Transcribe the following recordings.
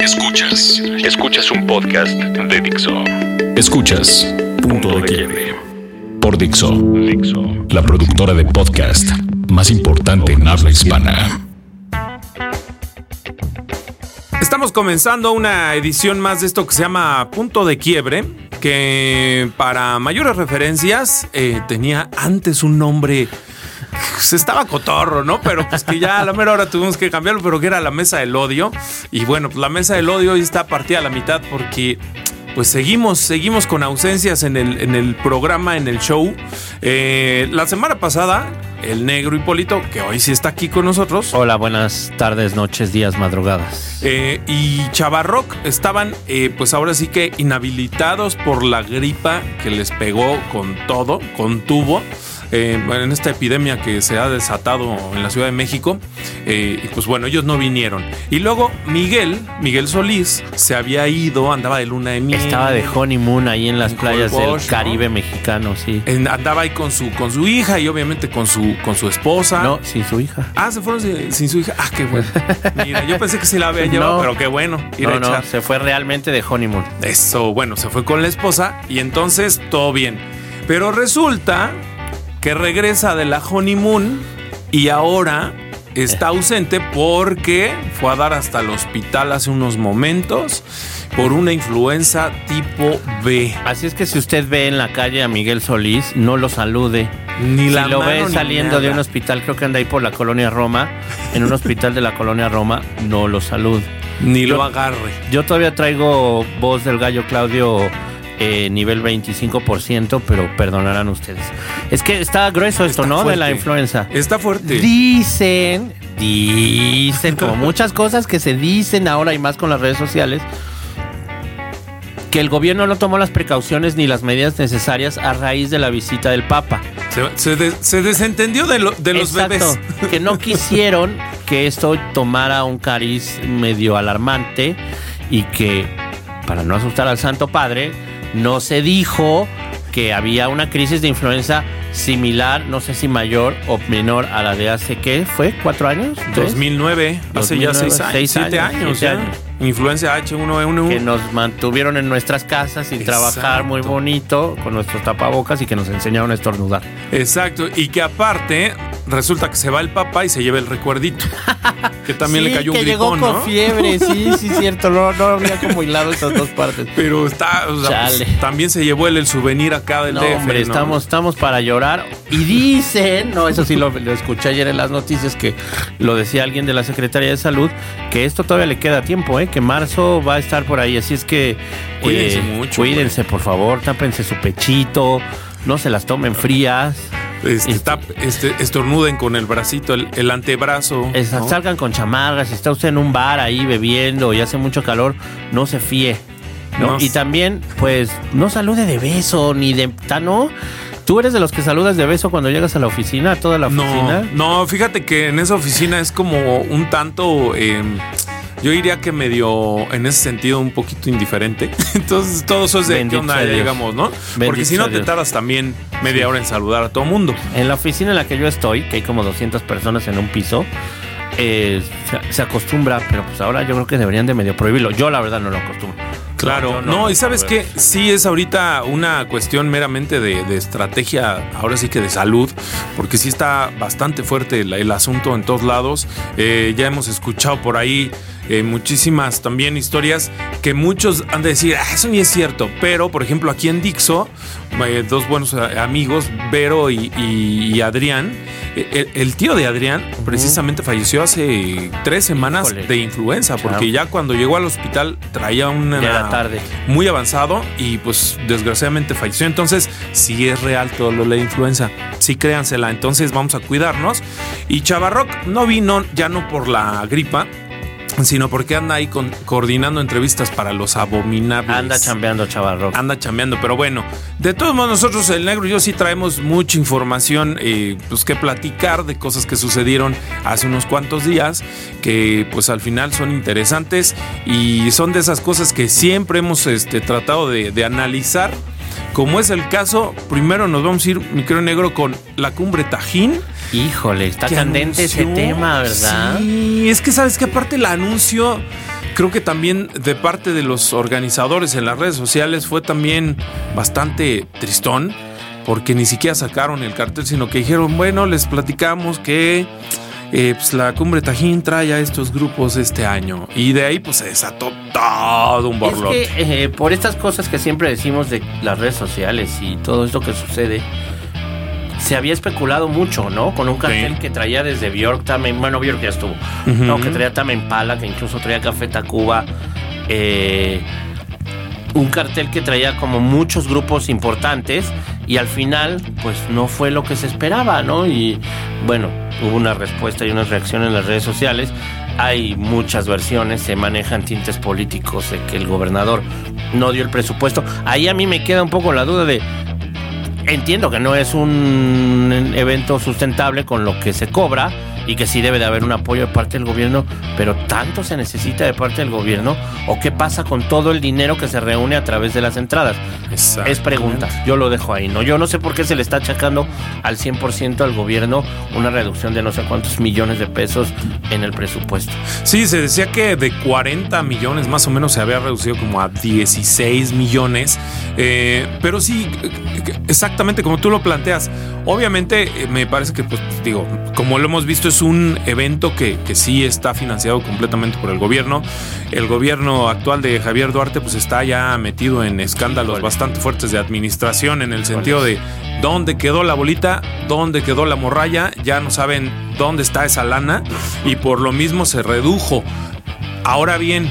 Escuchas. Escuchas un podcast de Dixo. Escuchas Punto de Quiebre. Por Dixo. Dixo. La productora de podcast más importante en habla hispana. Estamos comenzando una edición más de esto que se llama Punto de Quiebre, que para mayores referencias eh, tenía antes un nombre pues estaba cotorro, ¿no? Pero pues que ya a la mera hora tuvimos que cambiarlo, pero que era la mesa del odio. Y bueno, pues la mesa del odio hoy está partida a la mitad porque pues seguimos, seguimos con ausencias en el, en el programa, en el show. Eh, la semana pasada, el negro Hipólito, que hoy sí está aquí con nosotros. Hola, buenas tardes, noches, días, madrugadas. Eh, y Chavarroc estaban, eh, pues ahora sí que inhabilitados por la gripa que les pegó con todo, con tubo eh, en esta epidemia que se ha desatado en la Ciudad de México. Eh, y pues bueno, ellos no vinieron. Y luego Miguel, Miguel Solís, se había ido, andaba de luna de miel. Estaba de honeymoon ahí en las playas del Caribe mexicano, sí. andaba ahí con su, con su hija y obviamente con su, con su esposa. No, sin su hija. Ah, se fueron sin, su hija. Ah, qué bueno. Mira, yo pensé que se la había llevado, pero qué bueno. no, no, se fue realmente de honeymoon. Eso, bueno, se fue con la esposa y entonces todo bien. Pero resulta que regresa de la honeymoon y ahora está ausente porque fue a dar hasta el hospital hace unos momentos por una influenza tipo B. Así es que si usted ve en la calle a Miguel Solís, no lo salude. Ni la si lo ve saliendo de un hospital, creo que anda ahí por la colonia Roma, en un hospital de la colonia Roma, no lo salude. Ni lo agarre. Yo todavía traigo voz del gallo Claudio eh, nivel 25%, pero perdonarán ustedes. Es que está grueso esto, ¿no? De la influenza. Está fuerte. Dicen, dicen, como muchas cosas que se dicen ahora y más con las redes sociales, que el gobierno no tomó las precauciones ni las medidas necesarias a raíz de la visita del Papa. Se, desentendió de, de los bebés. Que no quisieron que esto tomara un cariz medio alarmante y que, para no asustar al Santo Padre, no se dijo que había una crisis de influenza similar, no sé si mayor o menor a la de hace, ¿qué fue? ¿Cuatro años? 2009, hace ya seis, años, siete años. años. Influencia H1N1. Que nos mantuvieron en nuestras casas sin trabajar muy bonito con nuestros tapabocas y que nos enseñaron a estornudar. Exacto, y que aparte resulta que se va el papá y se lleva el recuerdito. Que también le cayó un que llegó con fiebre, sí, sí, cierto. No, no había como hilado esas dos partes. Pero está, o sea, pues, también se llevó el, souvenir acá del no, Hombre, estamos, estamos para llorar. Y dicen, no, eso sí lo, escuché ayer en las noticias, que lo decía alguien de la Secretaría de Salud, que esto todavía le queda tiempo, ¿eh? que marzo va a estar por ahí. Así es que cuídense eh, mucho. Cuídense, por favor, tápense su pechito, no se las tomen frías. Este, este, estornuden con el bracito, el, antebrazo. Salgan con chamarras. Si está usted en un bar ahí bebiendo y hace mucho calor, no se fíe. Y también, pues, no salude de beso ni de. ¿No? ¿Tú eres de los que saludas de beso cuando llegas a la oficina, a toda la oficina? No, no fíjate que en esa oficina es como un tanto. Em, yo diría que medio, en ese sentido, un poquito indiferente. Entonces, todo eso es de qué onda llegamos, ¿no? Porque si no, te tardas también media hora en saludar a todo mundo. En la oficina en la que yo estoy, que hay como 200 personas en un piso, eh, se, acostumbra, pero pues ahora yo creo que deberían de medio prohibirlo. Yo la verdad no lo acostumbro. Claro, no, y sabes que sí es ahorita una cuestión meramente de, estrategia, ahora sí que de salud, porque sí está bastante fuerte el, asunto en todos lados. Eh, ya hemos escuchado por ahí eh, muchísimas también historias que muchos han de decir, ah, eso ni es cierto, pero por ejemplo aquí en Dixo, eh, dos buenos eh, amigos, Vero y, Adrián, el, tío de Adrián precisamente falleció hace tres semanas de influenza, porque ya cuando llegó al hospital traía una... tarde. Muy avanzado y pues desgraciadamente falleció. Entonces, si es real todo lo de la influenza, sí créansela, entonces vamos a cuidarnos. Y Chavarroc no vino ya no por la gripa, sino porque anda ahí con, coordinando entrevistas para los abominables. Anda chambeando, chaval Anda chambeando, pero bueno, de todos modos nosotros el negro y yo sí traemos mucha información eh, pues que platicar de cosas que sucedieron hace unos cuantos días, que pues al final son interesantes y son de esas cosas que siempre hemos este, tratado de, de analizar. Como es el caso, primero nos vamos a ir, mi querido negro, con la cumbre Tajín Híjole, está candente ese tema, ¿verdad? Sí, es que sabes que aparte el anuncio creo que también de parte de los organizadores en las redes sociales fue también bastante tristón, porque ni siquiera sacaron el cartel, sino que dijeron, bueno, les platicamos que eh, pues la Cumbre Tajín trae a estos grupos este año. Y de ahí pues se desató todo un borlote. Es que, eh, por estas cosas que siempre decimos de las redes sociales y todo esto que sucede, se había especulado mucho, ¿no? Con un cartel que traía desde Bjork, también, bueno, Bjork ya estuvo, no, que traía también Pala, que incluso traía Café Tacuba, eh, un cartel que traía como muchos grupos importantes y al final pues no fue lo que se esperaba, ¿no? Y bueno, hubo una respuesta y una reacción en las redes sociales. Hay muchas versiones, se manejan tintes políticos de que el gobernador no dio el presupuesto. Ahí a mí me queda un poco la duda de, entiendo que no es un evento sustentable con lo que se cobra, y que sí debe de haber un apoyo de parte del gobierno, pero tanto se necesita de parte del gobierno o qué pasa con todo el dinero que se reúne a través de las entradas. Es pregunta, yo lo dejo ahí, ¿no? Yo no sé por qué se le está achacando al 100% al gobierno una reducción de no sé cuántos millones de pesos en el presupuesto. Sí, se decía que de 40 millones más o menos se había reducido como a 16 millones, eh, pero sí, exactamente como tú lo planteas, obviamente eh, me parece que, pues digo, como lo hemos visto es un evento que, sí está financiado completamente por el gobierno. El gobierno actual de Javier Duarte pues está ya metido en escándalos bastante fuertes de administración en el sentido de dónde quedó la bolita, dónde quedó la morralla, ya no saben dónde está esa lana y por lo mismo se redujo. Ahora bien,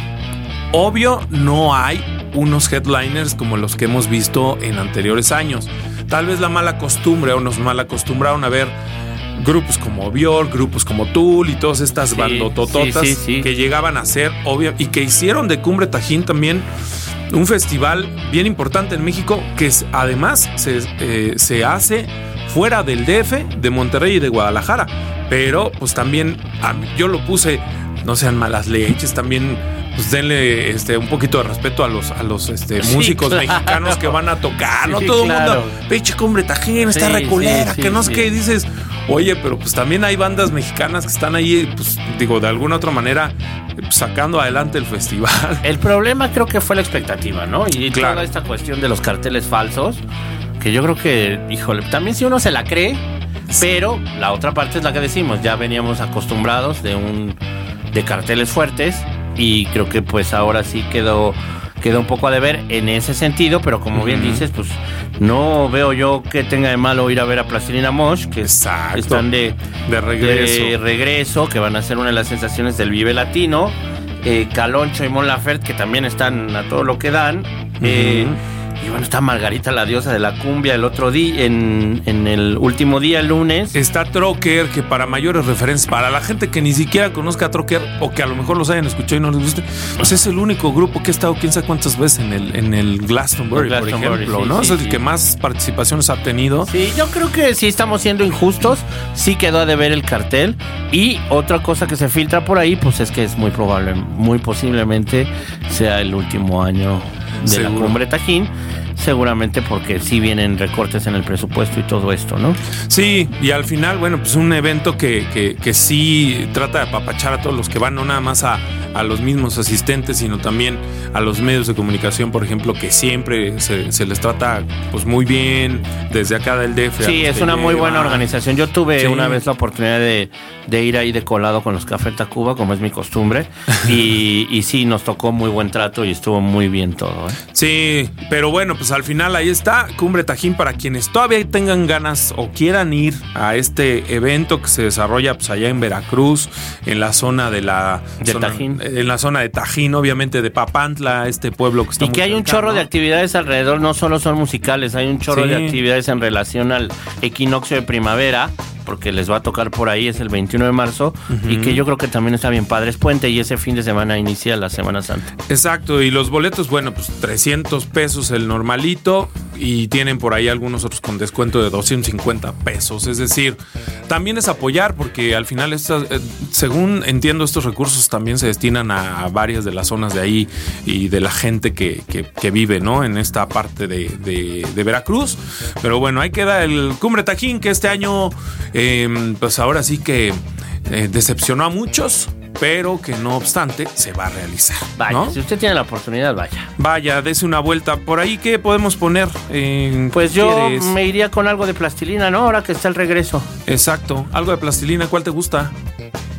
obvio no hay unos headliners como los que hemos visto en anteriores años. Tal vez la mala costumbre o nos mal acostumbraron a ver grupos como Björk, grupos como Tool y todas estas bandotototas que llegaban a ser, obvio, y que hicieron de Cumbre Tajín también un festival bien importante en México que además se, eh, se hace fuera del DF, de Monterrey y de Guadalajara. Pero pues también yo lo puse, no sean malas leches, también pues denle este un poquito de respeto a los a los este, músicos mexicanos que van a tocar, no todo el mundo, pinche cumbre tajín, está reculera, que no sé qué dices. Oye, pero pues también hay bandas mexicanas que están ahí, pues digo, de alguna otra manera pues, sacando adelante el festival. El problema creo que fue la expectativa, ¿no? Y toda esta cuestión de los carteles falsos, que yo creo que, híjole, también si uno se la cree, pero la otra parte es la que decimos, ya veníamos acostumbrados de un de carteles fuertes y creo que pues ahora sí quedó queda un poco a deber en ese sentido, pero como bien dices, pues no veo yo que tenga de malo ir a ver a Plastilina Mosh, que están de, de, regreso. de, regreso. que van a ser una de las sensaciones del Vive Latino. Eh, Caloncho y Mon Laferte, que también están a todo lo que dan. eh, y bueno, está Margarita, la diosa de la cumbia, el otro día, en, el último día, el lunes. Está Trocker, que para mayores referencias, para la gente que ni siquiera conozca a Trocker o que a lo mejor los hayan escuchado y no les guste, pues es el único grupo que ha estado quién sabe cuántas veces en el, en el Glastonbury, por ejemplo, ¿no? es el que más participaciones ha tenido. Sí, yo creo que sí estamos siendo injustos, sí quedó a deber el cartel. Y otra cosa que se filtra por ahí, pues es que es muy probable, muy posiblemente sea el último año de la cumbre Tajín seguramente porque sí vienen recortes en el presupuesto y todo esto, ¿no? Sí, y al final, bueno, pues un evento que, que, que sí trata de apapachar a todos los que van, no nada más a, a, los mismos asistentes, sino también a los medios de comunicación, por ejemplo, que siempre se, se les trata pues muy bien desde acá del DF. Sí, es una muy buena organización. Yo tuve una vez la oportunidad de, de, ir ahí de colado con los Café Tacuba, como es mi costumbre, y, y sí, nos tocó muy buen trato y estuvo muy bien todo. ¿eh? Sí, pero bueno, pues al final ahí está, Cumbre Tajín, para quienes todavía tengan ganas o quieran ir a este evento que se desarrolla pues, allá en Veracruz, en la zona de la... De Tajín. En la zona de Tajín, obviamente, de Papantla, este pueblo que está... Y que hay un chorro de actividades alrededor, no solo son musicales, hay un chorro de actividades en relación al equinoccio de primavera porque les va a tocar por ahí, es el 21 de marzo, y que yo creo que también está bien padre. Es puente y ese fin de semana inicia la Semana Santa. Exacto, y los boletos, bueno, pues 300 pesos el normalito, y tienen por ahí algunos otros con descuento de 250 pesos. Es decir, también es apoyar, porque al final, estas, eh, según entiendo, estos recursos también se destinan a varias de las zonas de ahí y de la gente que, que, vive, ¿no? En esta parte de, de, de, Veracruz. Pero bueno, ahí queda el Cumbre Tajín, que este año eh, pues ahora sí que eh, decepcionó a muchos, pero que no obstante se va a realizar. Vaya, ¿no? si usted tiene la oportunidad, vaya. Vaya, dese una vuelta. Por ahí, ¿qué podemos poner? Eh, Pues yo ¿quieres? me iría con algo de plastilina, ¿no? Ahora que está el regreso. Exacto. Algo de plastilina, ¿cuál te gusta?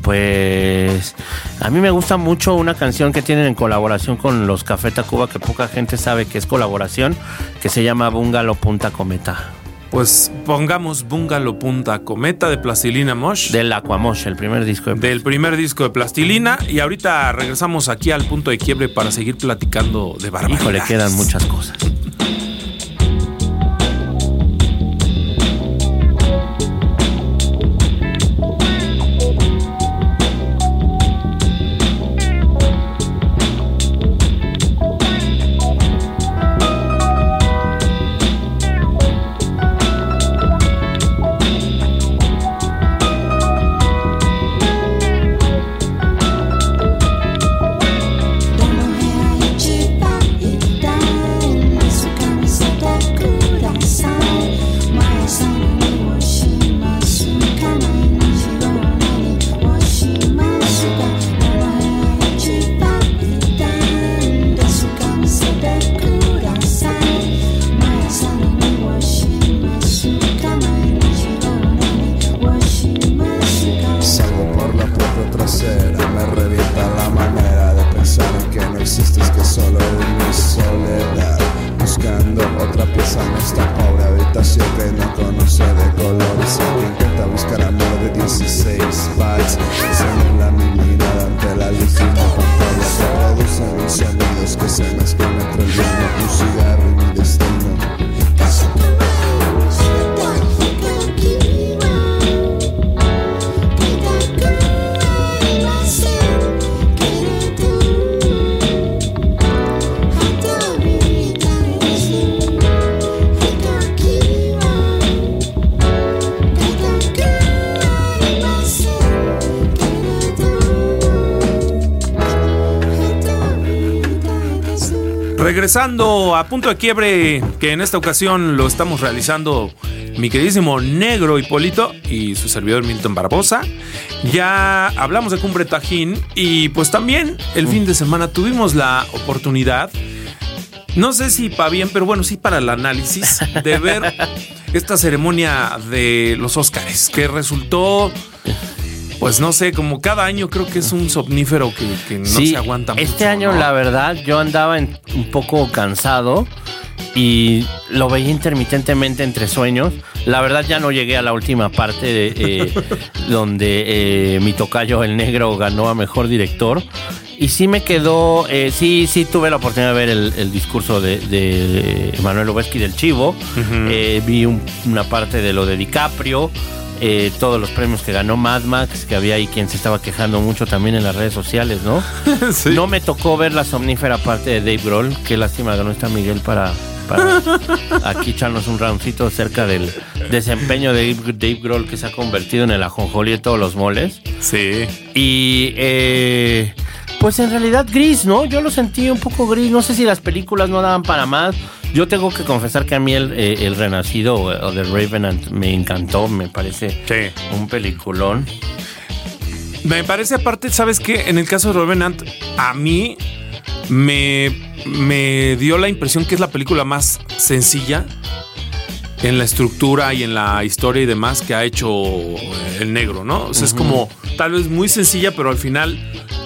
Pues a mí me gusta mucho una canción que tienen en colaboración con los Café Tacuba, que poca gente sabe que es colaboración, que se llama Bungalow Punta Cometa. Pues pongamos Bungalow Punta Cometa de Plastilina Mosh. Del Aquamosh, el primer disco de del primer disco de Plastilina. Y ahorita regresamos aquí al punto de quiebre para seguir platicando de barbaridades. Híjole, quedan muchas cosas. Regresando a punto de quiebre, que en esta ocasión lo estamos realizando mi queridísimo Negro Hipólito y su servidor Milton Barbosa. Ya hablamos de Cumbre Tajín y pues también el fin de semana tuvimos la oportunidad, no sé si para bien, pero bueno, sí para el análisis, de ver esta ceremonia de los Óscares, que resultó... Pues no sé, como cada año creo que es un somnífero que, que no sí, se aguanta mucho. este año ¿no? la verdad yo andaba en- un poco cansado y lo veía intermitentemente entre sueños. La verdad ya no llegué a la última parte de, eh, donde eh, mi tocayo el negro ganó a mejor director. Y sí me quedó, eh, sí, sí tuve la oportunidad de ver el, el discurso de, de Manuel Obeski del Chivo. Eh, vi un- una parte de lo de DiCaprio. Eh, todos los premios que ganó Mad Max, que había ahí quien se estaba quejando mucho también en las redes sociales, ¿no? Sí. No me tocó ver la somnífera parte de Dave Grohl. Qué lástima que no está Miguel para, para aquí echarnos un roundcito acerca del desempeño de Dave, Dave Grohl que se ha convertido en el ajonjolí de todos los moles. Sí. Y eh, pues en realidad gris, ¿no? Yo lo sentí un poco gris. No sé si las películas no daban para más. Yo tengo que confesar que a mí el, eh, el Renacido o, The Revenant me encantó. Me parece Sí. un peliculón. Me parece aparte, ¿sabes qué? En el caso de Revenant, a mí me, me dio la impresión que es la película más sencilla en la estructura y en la historia y demás que ha hecho eh, el negro, ¿no? O sea, es como tal vez muy sencilla, pero al final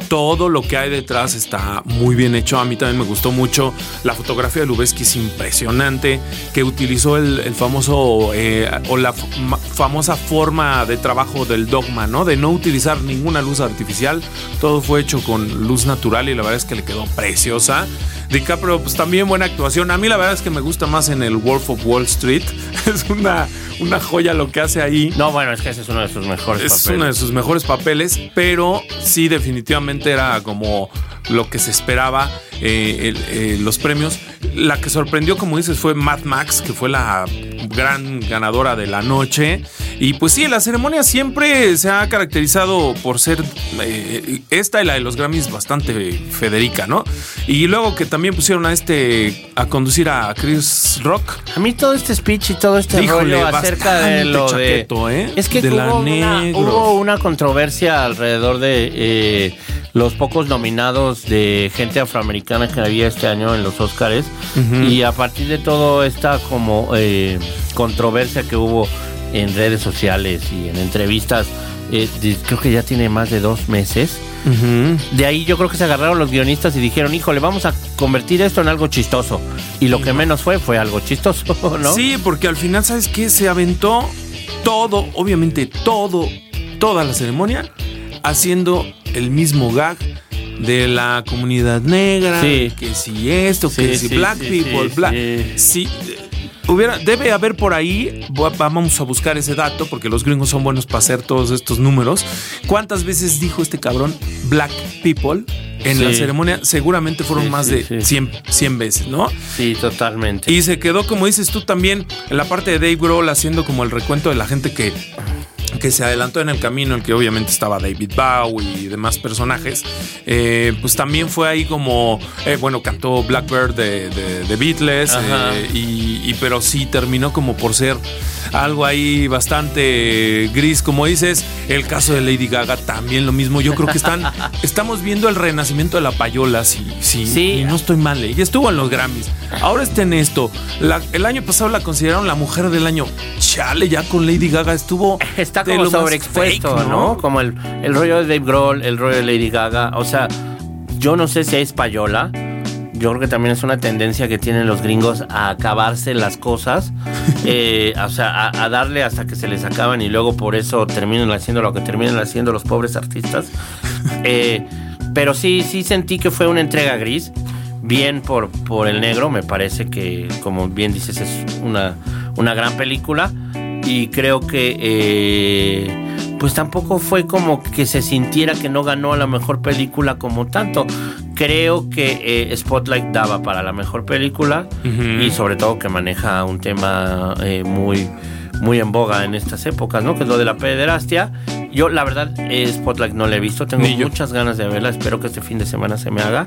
todo lo que hay detrás está muy bien hecho. A mí también me gustó mucho. La fotografía de Lubeski es impresionante, que utilizó el, el famoso eh, o la famosa forma de trabajo del dogma, ¿no? De no utilizar ninguna luz artificial. Todo fue hecho con luz natural y la verdad es que le quedó preciosa. DiCaprio, pues también buena actuación. A mí la verdad es que me gusta más en el Wolf of Wall Street. Es una, una joya lo que hace ahí. No, bueno, es que ese es uno de sus mejores Es papeles. uno de sus mejores papeles, pero sí definitivamente era como lo que se esperaba eh, el- eh, los premios. La que sorprendió, como dices, fue Mad Max, que fue la gran ganadora de la noche. Y pues sí, la ceremonia siempre se ha caracterizado por ser eh, esta y la de los Grammys bastante federica, ¿no? Y luego que también pusieron a este a conducir a Chris Rock. A mí todo este speech y todo este Híjole, rollo acerca de bastante lo de ¿eh? es que De hubo, una, negros. hubo una controversia alrededor de eh, los pocos nominados de gente afroamericana que había este año en los Oscars y a partir de todo esta como eh, controversia que hubo en redes sociales y en entrevistas eh, de- creo que ya tiene más de dos meses de ahí yo creo que se agarraron los guionistas y dijeron, híjole, vamos a convertir esto en algo chistoso. Y lo que menos fue, fue algo chistoso, ¿no? Sí, porque al final, ¿sabes qué? Se aventó todo, obviamente todo, toda la ceremonia, haciendo el mismo gag de la comunidad negra, Sí. que si esto, que si sí, black people, black. sí. Hubiera, debe haber por ahí, vamos a buscar ese dato, porque los gringos son buenos para hacer todos estos números. ¿Cuántas veces dijo este cabrón black people? En la ceremonia seguramente fueron Sí, más sí, de sí. 100, 100 veces, ¿no? Sí, totalmente. Y se quedó, como dices tú también, en la parte de Dave Grohl haciendo como el recuento de la gente que, que se adelantó en el camino, en que obviamente estaba David Bowie y demás personajes. Eh, pues también fue ahí como, eh, bueno, cantó Blackbird de, de- de Beatles, eh, y, y- pero sí terminó como por ser algo ahí bastante gris, como dices. El caso de Lady Gaga también lo mismo. Yo creo que están, estamos viendo el renacimiento de la payola, sí, sí, Sí. y no estoy mal. Ya estuvo en los Grammys. Ahora está en esto. La- el año pasado la consideraron la mujer del año. Chale, ya con Lady Gaga estuvo. Está de lo sobreexpuesto, fake, ¿no? Como el, el rollo de Dave Grohl, el rollo de Lady Gaga. O sea, yo no sé si es payola. Yo creo que también es una tendencia que tienen los gringos a acabarse las cosas. eh, o sea, a, a darle hasta que se les acaban y luego por eso terminan haciendo lo que terminan haciendo los pobres artistas. Eh, pero sí, sí sentí que fue una entrega gris. Bien por, por el negro, me parece que, como bien dices, es una, una gran película. Y creo que eh, pues tampoco fue como que se sintiera que no ganó a la mejor película como tanto. Creo que eh, Spotlight daba para la mejor película y sobre todo que maneja un tema eh, muy, muy en boga en estas épocas, ¿no? Que es lo de la pederastia. Yo, la verdad, eh, Spotlight no la he visto. Tengo Ni muchas ganas de verla. Espero que este fin de semana se me haga.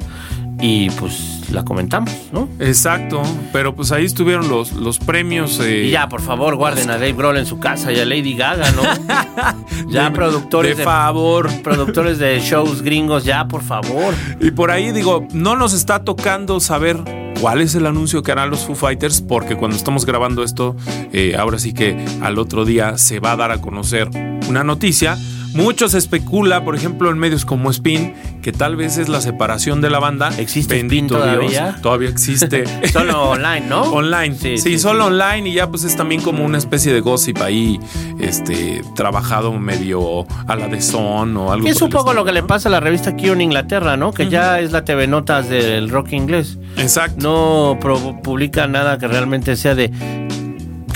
Y pues la comentamos, ¿no? Exacto. Pero pues ahí estuvieron los, los premios. eh, Y ya, por favor, guarden a Dave Grohl en su casa y a Lady Gaga, ¿no? ya, de- productores de de, favor. productores de shows gringos, ya, por favor. Y por ahí digo, no nos está tocando saber cuál es el anuncio que harán los Foo Fighters, porque cuando estamos grabando esto, eh, ahora sí que al otro día se va a dar a conocer una noticia. Mucho se especula, por ejemplo, en medios como Spin, que tal vez es la separación de la banda. ¿Existe Spin Bendito todavía? Dios, todavía existe. Solo online, ¿no? Online, sí, solo online y ya pues es también como una especie de gossip ahí, este, trabajado medio a la de son o algo. Es un poco lo que le pasa a la revista Q en Inglaterra, ¿no? Que ya es la TV Notas del rock inglés. Exacto. No publica nada que realmente sea de.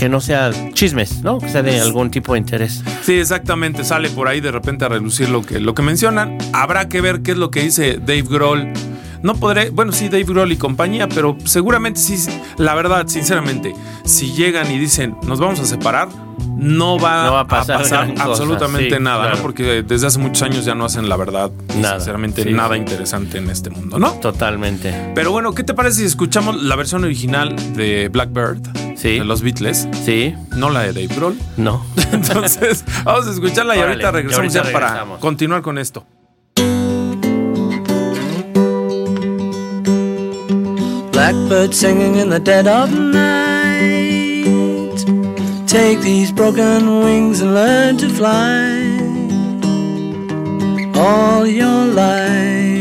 Que no sea chismes, ¿no? Que sea de algún tipo de interés. Sí, exactamente. Sale por ahí de repente a relucir lo que, lo que mencionan. Habrá que ver qué es lo que dice Dave Grohl. No podré, bueno, sí, Dave Grohl y compañía, pero seguramente sí, la verdad, sinceramente, si llegan y dicen nos vamos a separar, no va, No va a a pasar absolutamente sí, nada, claro. ¿no? Porque desde hace muchos años ya no hacen la verdad, Nada, sinceramente, sí, nada sí. interesante en este mundo, ¿no? Totalmente. Pero bueno, ¿qué te parece si escuchamos la versión original de Blackbird Sí. de los Beatles? Sí, No la de Dave Grohl. no. Entonces, vamos a escucharla y Órale, ahorita regresamos y ahorita ya para regresamos. continuar con esto. Blackbird singing in the dead of night. Take these broken wings and learn to fly. All your life,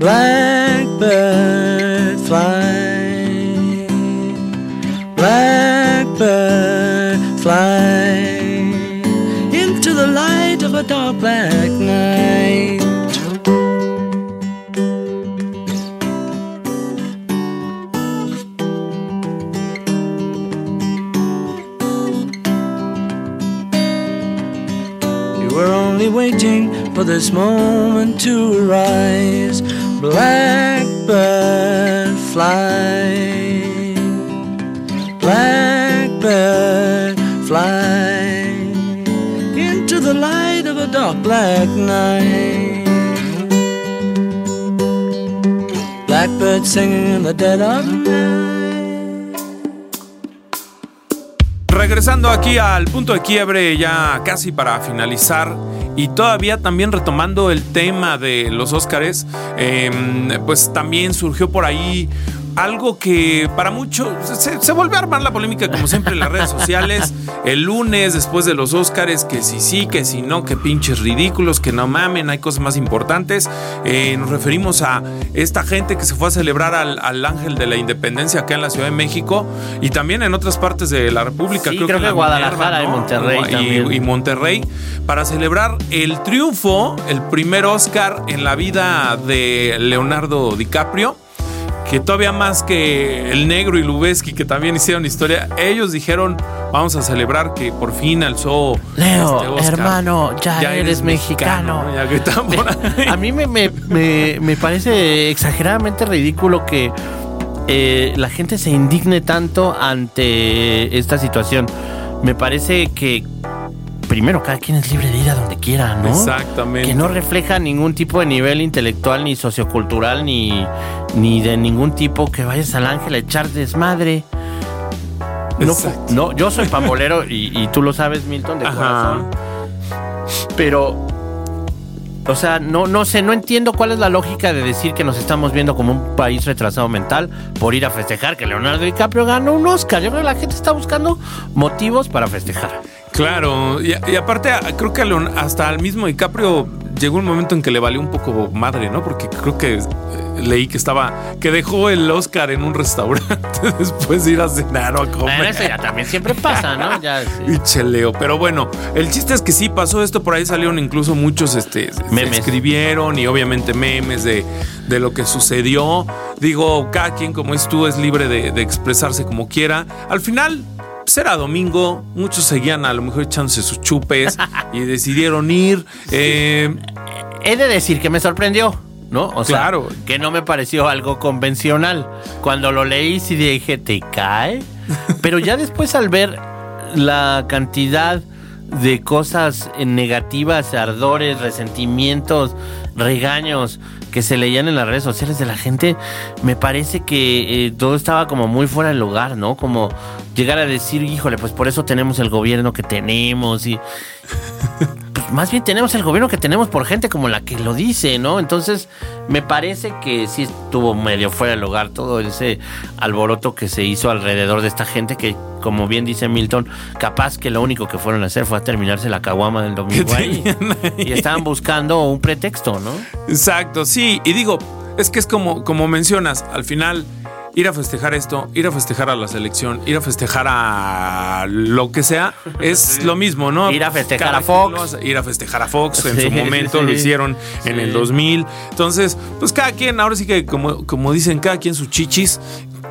Blackbird fly. Blackbird fly into the light of a dark black night. You were only waiting for this moment to arise. Blackbird, fly. Blackbird, fly into the light of a dark black night. Blackbird singing in the dead of night. Regresando aquí al punto de quiebre, ya casi para finalizar. Y todavía también retomando el tema de los Óscares, eh, pues también surgió por ahí algo que para muchos se, se, volvió a armar la polémica como siempre en las redes sociales el lunes después de los Óscares que si sí, que si no, que pinches ridículos, que no mamen, hay cosas más importantes. Eh, nos referimos a esta gente que se fue a celebrar al, al, Ángel de la Independencia acá en la Ciudad de México y también en otras partes de la República. Sí, creo, creo que, que Guadalajara Minerva, y Monterrey y, Monterrey para celebrar el triunfo, el primer Oscar en la vida de Leonardo DiCaprio que todavía más que el negro y Lubeski, que también hicieron historia, ellos dijeron, vamos a celebrar que por fin alzó Leo, este hermano, ya, ya eres, eres, mexicano. mexicano. Ya a mí me, me, me, me, parece exageradamente ridículo que eh, la gente se indigne tanto ante esta situación. Me parece que primero, cada quien es libre de ir a donde quiera, ¿no? Exactamente. Que no refleja ningún tipo de nivel intelectual, ni sociocultural, ni, ni de ningún tipo que vayas al ángel a echar desmadre. No, no, yo soy pambolero y, y, tú lo sabes, Milton, de Ajá. corazón. Pero, o sea, no, no sé, no entiendo cuál es la lógica de decir que nos estamos viendo como un país retrasado mental por ir a festejar que Leonardo DiCaprio ganó un Oscar. Yo creo que la gente está buscando motivos para festejar. Claro, y, y, aparte creo que hasta al mismo DiCaprio llegó un momento en que le valió un poco madre, ¿no? Porque creo que eh, leí que estaba, que dejó el Oscar en un restaurante después de ir a cenar o a comer. Bueno, eso ya también siempre pasa, ¿no? Ya, sí. Y cheleo, pero bueno, el chiste es que sí pasó esto, por ahí salieron incluso muchos, este, memes. escribieron y obviamente memes de, de lo que sucedió. Digo, cada quien como es tú es libre de, de expresarse como quiera. Al final, era domingo, muchos seguían a lo mejor echándose sus chupes y decidieron ir. Eh, He de decir que me sorprendió. ¿No? O claro. sea, que no me pareció algo convencional. Cuando lo leí, sí dije, ¿te cae? Pero ya después, al ver la cantidad de cosas negativas, ardores, resentimientos, regaños que se leían en las redes sociales de la gente, me parece que eh, todo estaba como muy fuera del lugar, ¿no? Como llegar a decir, híjole, pues por eso tenemos el gobierno que tenemos y... Más bien tenemos el gobierno que tenemos por gente como la que lo dice, ¿no? Entonces, me parece que sí estuvo medio fuera del lugar todo ese alboroto que se hizo alrededor de esta gente que, como bien dice Milton, capaz que lo único que fueron a hacer fue a terminarse la caguama del domingo ahí. Y estaban buscando un pretexto, ¿no? Exacto, sí. Y digo, es que es como, como mencionas, al final ir a festejar esto, ir a festejar a la selección, ir a festejar a lo que sea, es sí. lo mismo, ¿no? Ir a festejar Cada a Fox. Ir a festejar a Fox en sí, su momento, sí, lo hicieron en el 2000. Entonces, pues cada quien, ahora sí que como, como dicen, cada quien sus chichis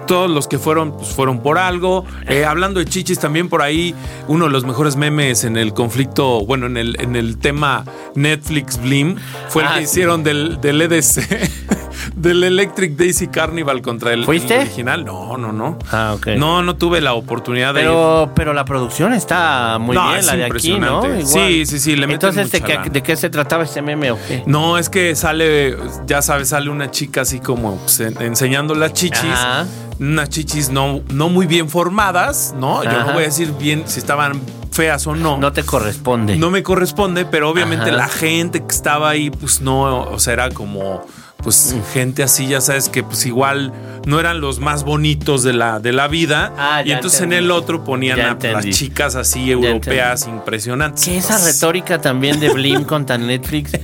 todos los que fueron, pues fueron por algo. Eh, hablando de chichis, también por ahí, uno de los mejores memes en el conflicto, bueno, en el, en el tema Netflix Blim, fue ah, el que sí. hicieron del, del EDC. del Electric Daisy Carnival contra el, ¿Fuiste? el original. No, no, no. Ah, ok. No, no tuve la oportunidad de pero, ir. Pero la producción está muy no, bien, es la de aquí, ¿no? Igual. Sí, sí, sí. Le Entonces, ¿de qué, ¿de qué, se trataba este meme o qué? No, es que sale, ya sabes, sale una chica así como pues, enseñando las chichis. Ajá unas chichis no, no muy bien formadas, ¿no? Ajá. Yo no voy a decir bien si estaban feas o no. No te corresponde. No me corresponde, pero obviamente Ajá. la gente que estaba ahí, pues no, o sea, era como pues gente así, ya sabes que pues igual no eran los más bonitos de la, de la vida. Ah, y entonces en el otro ponían a las chicas así europeas impresionantes. Que esa retórica también de Blim contra Netflix.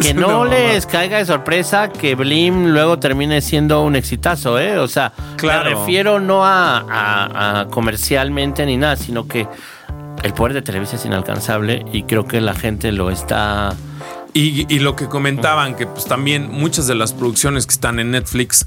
Que no les caiga de sorpresa que Blim luego termine siendo un exitazo, ¿eh? O sea, Claro. me refiero no a, a- a comercialmente ni nada, sino que el poder de Televisa es inalcanzable y creo que la gente lo está. Y, y lo que comentaban, que pues también muchas de las producciones que están en Netflix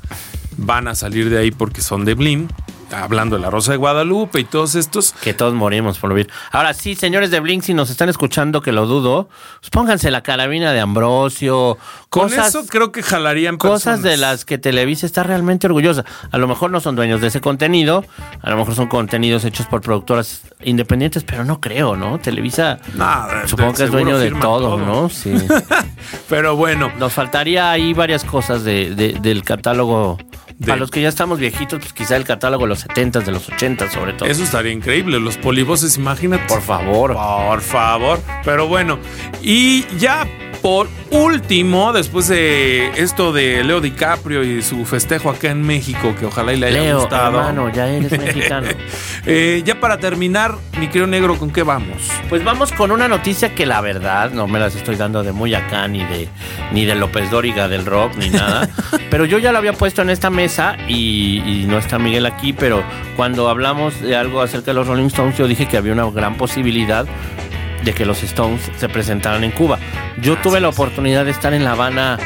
van a salir de ahí porque son de Blim. Hablando de La Rosa de Guadalupe y todos estos. Que todos morimos por lo bien. Ahora sí, señores de Blink, si nos están escuchando, que lo dudo, pues pónganse la carabina de Ambrosio, Con eso creo que jalarían cosas de personas. las que Televisa está realmente orgullosa. A lo mejor no son dueños de ese contenido, a lo mejor son contenidos hechos por productoras independientes, pero no creo, ¿no? Televisa Nada, supongo que es dueño de todo, todo. ¿no? Sí. Pero bueno, Nos faltaría ahí varias cosas de, de- del catálogo. De- Para los que ya estamos viejitos, pues quizá el catálogo de los 70s, de los 80s sobre todo. eso estaría increíble. Los polivoces, imagínate. Por favor. Por favor. Pero bueno, y ya por último, después de esto de Leo DiCaprio y su festejo acá en México, que ojalá y le haya Leo, gustado. hermano, ya eres mexicano. Eh, ya para terminar, mi querido negro, ¿con qué vamos? Pues vamos con una noticia que la verdad no me las estoy dando de muy acá ni de ni de López Dóriga del rock ni nada. pero yo ya lo había puesto en esta mesa y, y no está Miguel aquí, pero cuando hablamos de algo acerca de los Rolling Stones yo dije que había una gran posibilidad de que los Stones se presentaran en Cuba. Yo tuve la oportunidad de estar en La Habana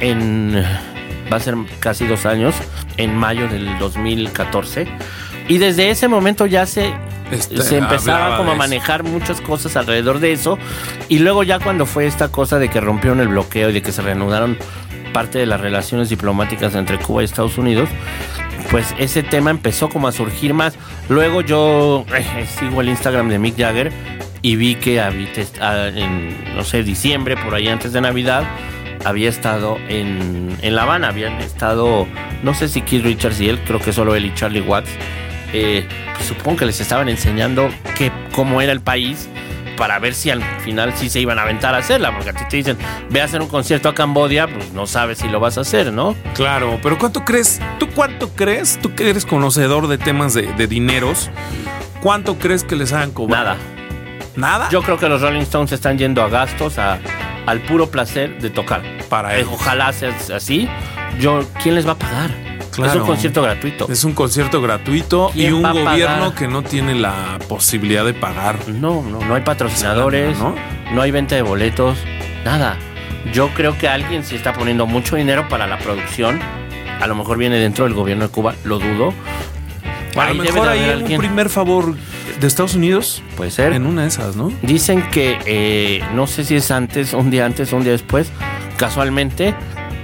en va a ser casi dos años, en mayo del 2014. Y desde ese momento ya se, Este, se empezaba como a manejar muchas cosas alrededor de eso. Y luego ya cuando fue esta cosa de que rompieron el bloqueo y de que se reanudaron parte de las relaciones diplomáticas entre Cuba y Estados Unidos, pues ese tema empezó como a surgir más. Luego yo eh, sigo el Instagram de Mick Jagger y vi que ah, en, no sé, diciembre, por ahí antes de Navidad, había estado en, en La Habana, habían estado, no sé si Keith Richards y él, creo que solo él y Charlie Watts. Eh, pues supongo que les estaban enseñando que, cómo era el país para ver si al final sí se iban a aventar a hacerla, porque a ti te dicen, ve a hacer un concierto a Cambodia, pues no sabes si lo vas a hacer, ¿no? Claro, pero ¿cuánto crees? ¿Tú cuánto crees? Tú que eres conocedor de temas de, de dineros, ¿cuánto crees que les hagan cobrar? Nada. ¿Nada? Yo creo que los Rolling Stones están yendo a gastos, a- al puro placer de tocar. Para Eh, ellos. Ojalá sea así. Yo, ¿quién les va a pagar? Claro. Es un concierto gratuito. Es un concierto gratuito y ¿Quién un gobierno que no tiene la posibilidad de pagar. No, no, no hay patrocinadores, ¿no? no hay venta de boletos, nada. Yo creo que alguien sí está poniendo mucho dinero para la producción. A lo mejor viene dentro del gobierno de Cuba, lo dudo. A lo mejor hay un primer favor de Estados Unidos Puede ser. en una de esas, ¿no? Dicen que eh, no sé si es antes, un día antes o un día después, casualmente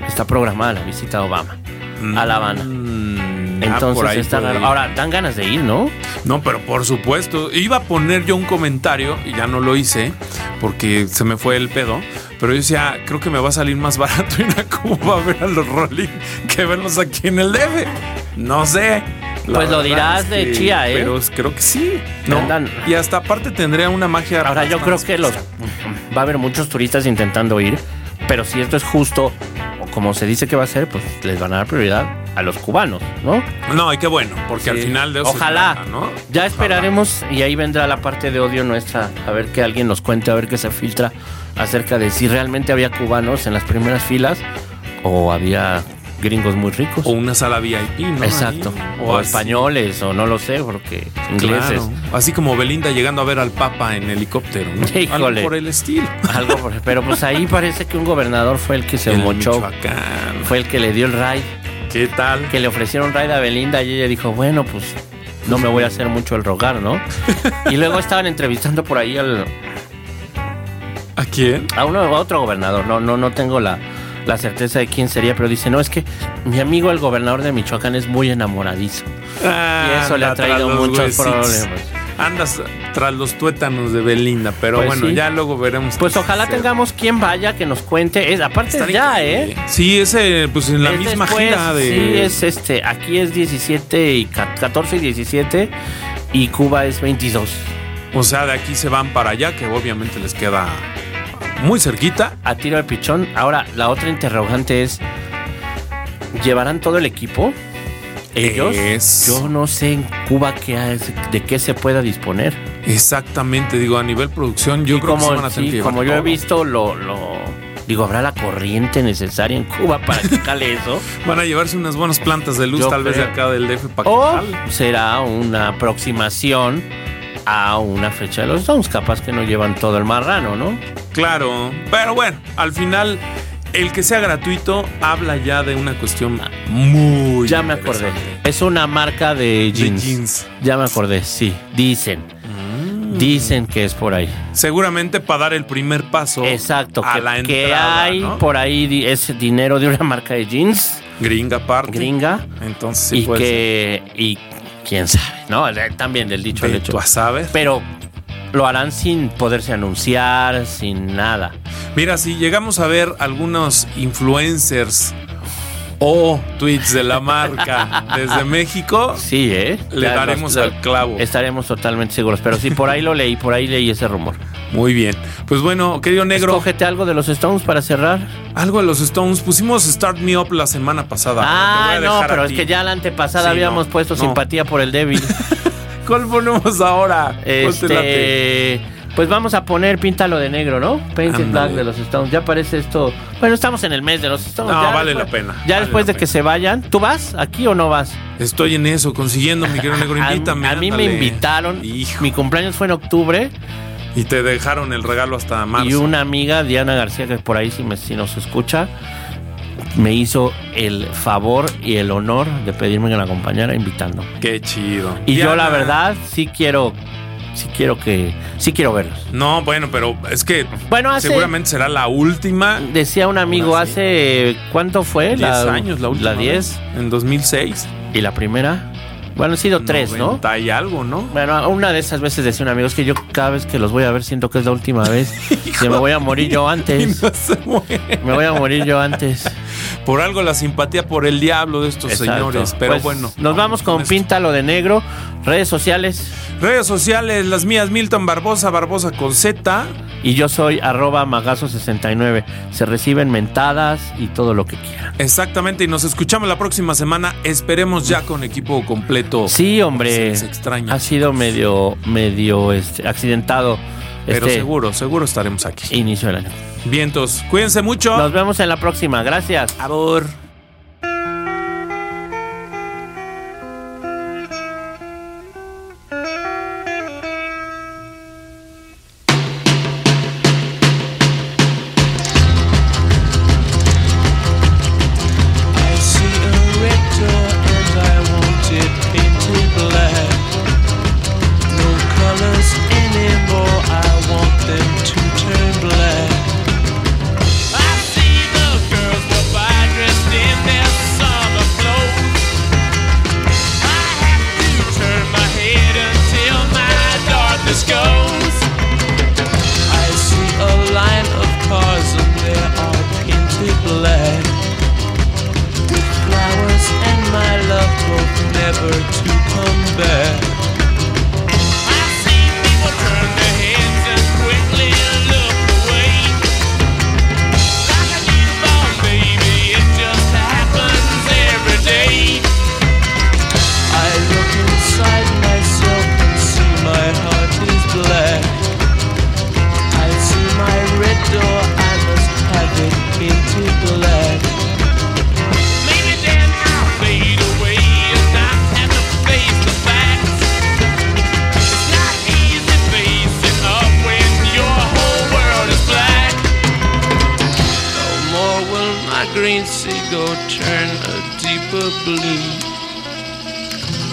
está programada la visita de Obama a La Habana. Mm, ah, Entonces por ahí está puede raro. ir. Ahora, dan ganas de ir, ¿no? No, pero por supuesto. Iba a poner yo un comentario y ya no lo hice porque se me fue el pedo. Pero yo decía, creo que me va a salir más barato ir a Cuba a ver a los Rolling que verlos aquí en el DF. No sé. La Pues lo dirás es de que- chía, ¿eh? Pero creo que sí. No. Andan- Y hasta aparte tendría una magia. Ahora yo creo que los va a haber muchos turistas intentando ir, pero si esto es justo o como se dice que va a ser, pues les van a dar prioridad a los cubanos, ¿no? No, y qué bueno, porque al final de eso Ojalá. trata, ¿no? Ya esperaremos y ahí vendrá la parte de odio nuestra, a ver que alguien nos cuente, a ver qué se filtra acerca de si realmente había cubanos en las primeras filas o había gringos muy ricos. O una sala VIP, ¿no? Exacto. Ahí. O, españoles, o no lo sé, porque ingleses. Claro. Así como Belinda llegando a ver al Papa en helicóptero, ¿no? Híjole. Algo por el estilo. Algo por- pero pues ahí parece que un gobernador fue el que se El mochó, Michoacán. fue el que le dio el ride, ¿Qué tal? que le ofrecieron ride a Belinda y ella dijo, bueno, pues no me voy a hacer mucho el rogar, ¿no? Y luego estaban entrevistando por ahí al, ¿A quién? a uno a otro gobernador, no, no, no tengo la, la certeza de quién sería, pero dice, no, es que mi amigo el gobernador de Michoacán es muy enamoradizo. Y eso le ha traído muchos huesitos. problemas. Andas tras los tuétanos de Belinda, pero Pues bueno, sí. ya luego veremos. Pues ojalá tengamos quien vaya, que nos cuente. Es, aparte es Estaría ya, increíble. ¿eh? Sí, ese, pues en la Es misma después, gira de. Sí, es este. Aquí es 17 y ca- 14 y 17 y Cuba es 22. O sea, de aquí se van para allá, que obviamente les queda muy cerquita. A tiro de pichón. Ahora, la otra interrogante es. ¿Llevarán todo el equipo? Ellos. Es- Yo no sé en Cuba qué es- de qué se pueda disponer. Exactamente, digo, a nivel producción, yo creo que como, sí van a sí, que llevar como yo he visto, lo, lo- Digo, ¿habrá la corriente necesaria en Cuba para que cale eso? Van a llevarse unas buenas plantas de luz, Yo tal vez de acá del DF para O que será una aproximación a una fecha de los Stones. Capaz que no llevan todo el marrano, ¿no? Claro, pero bueno, al final, el que sea gratuito habla ya de una cuestión muy. Ya me acordé. Es una marca de De jeans. jeans. Ya me acordé, sí. Dicen. Mm. Dicen que es por ahí. Seguramente para dar el primer paso Exacto. a que, la que hay ¿no? por ahí ese dinero de una marca de jeans Gringa aparte. gringa. Entonces sí y puede que. Y quién sabe, ¿no? También del dicho al hecho. tú a saber. Pero lo harán sin poderse anunciar, sin nada. Mira, si llegamos a ver algunos influencers o tweets de la marca desde México, Sí, ¿eh? le Ya daremos nos- al clavo. Estaremos totalmente seguros. Pero sí, por ahí lo leí, por ahí leí ese rumor. Muy bien. Pues bueno, querido negro, Escógete algo de los Stones para cerrar. algo de los Stones. Pusimos Start Me Up la semana pasada. Ah, a no, pero a es que ya la antepasada Sí, habíamos no, puesto no. simpatía por el débil. ¿Cuál ponemos ahora? Este. Pues vamos a poner Píntalo de negro, ¿no? Painted. Black de los Stones. Ya parece esto. Bueno, estamos en el mes de los Stones. No, ya vale después- la pena, Ya vale después de que se vayan. ¿Tú vas aquí o no vas? Estoy en eso, consiguiendo, mi querido negro. A- Invítame. a, mí me invitaron. Hijo. Mi cumpleaños fue en octubre. Y te dejaron el regalo hasta marzo. Y una amiga, Diana García, que por ahí si, me, si nos escucha, me hizo el favor y el honor de pedirme que la acompañara invitando. Qué chido. Y yo la verdad sí quiero, sí quiero que, sí quiero verlos. No, bueno, pero es que Bueno, hace, seguramente será la última. decía un amigo, hace, ¿cuánto fue? 10 años, la última. La 10 vez, En 2006. y la primera. Bueno, han sido tres, ¿no? 90 y algo, ¿no? Bueno, una de esas veces decía un amigo, es que yo cada vez que los voy a ver siento que es la última vez. que me voy a morir yo antes. no se mueve. Me voy a morir yo antes. Por algo la simpatía por el diablo de estos Exacto. señores. Pero Pues, bueno. Nos vamos con. Píntalo de Negro. Redes sociales. Redes sociales, las mías, Milton Barbosa, Barbosa con Z. Y yo soy arroba magazo69. Se reciben mentadas y todo lo que quieran. Exactamente, y nos escuchamos la próxima semana. Esperemos ya con equipo completo. Sí, Se hombre. les extraña. Ha sido medio, medio este, accidentado Pero este seguro, seguro estaremos aquí. inicio del año. Vientos, cuídense mucho. Nos vemos en la próxima. Gracias. Abur.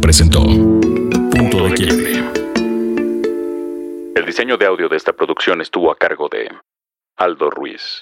Presentó Punto de. El diseño de audio de esta producción estuvo a cargo de Aldo Ruiz.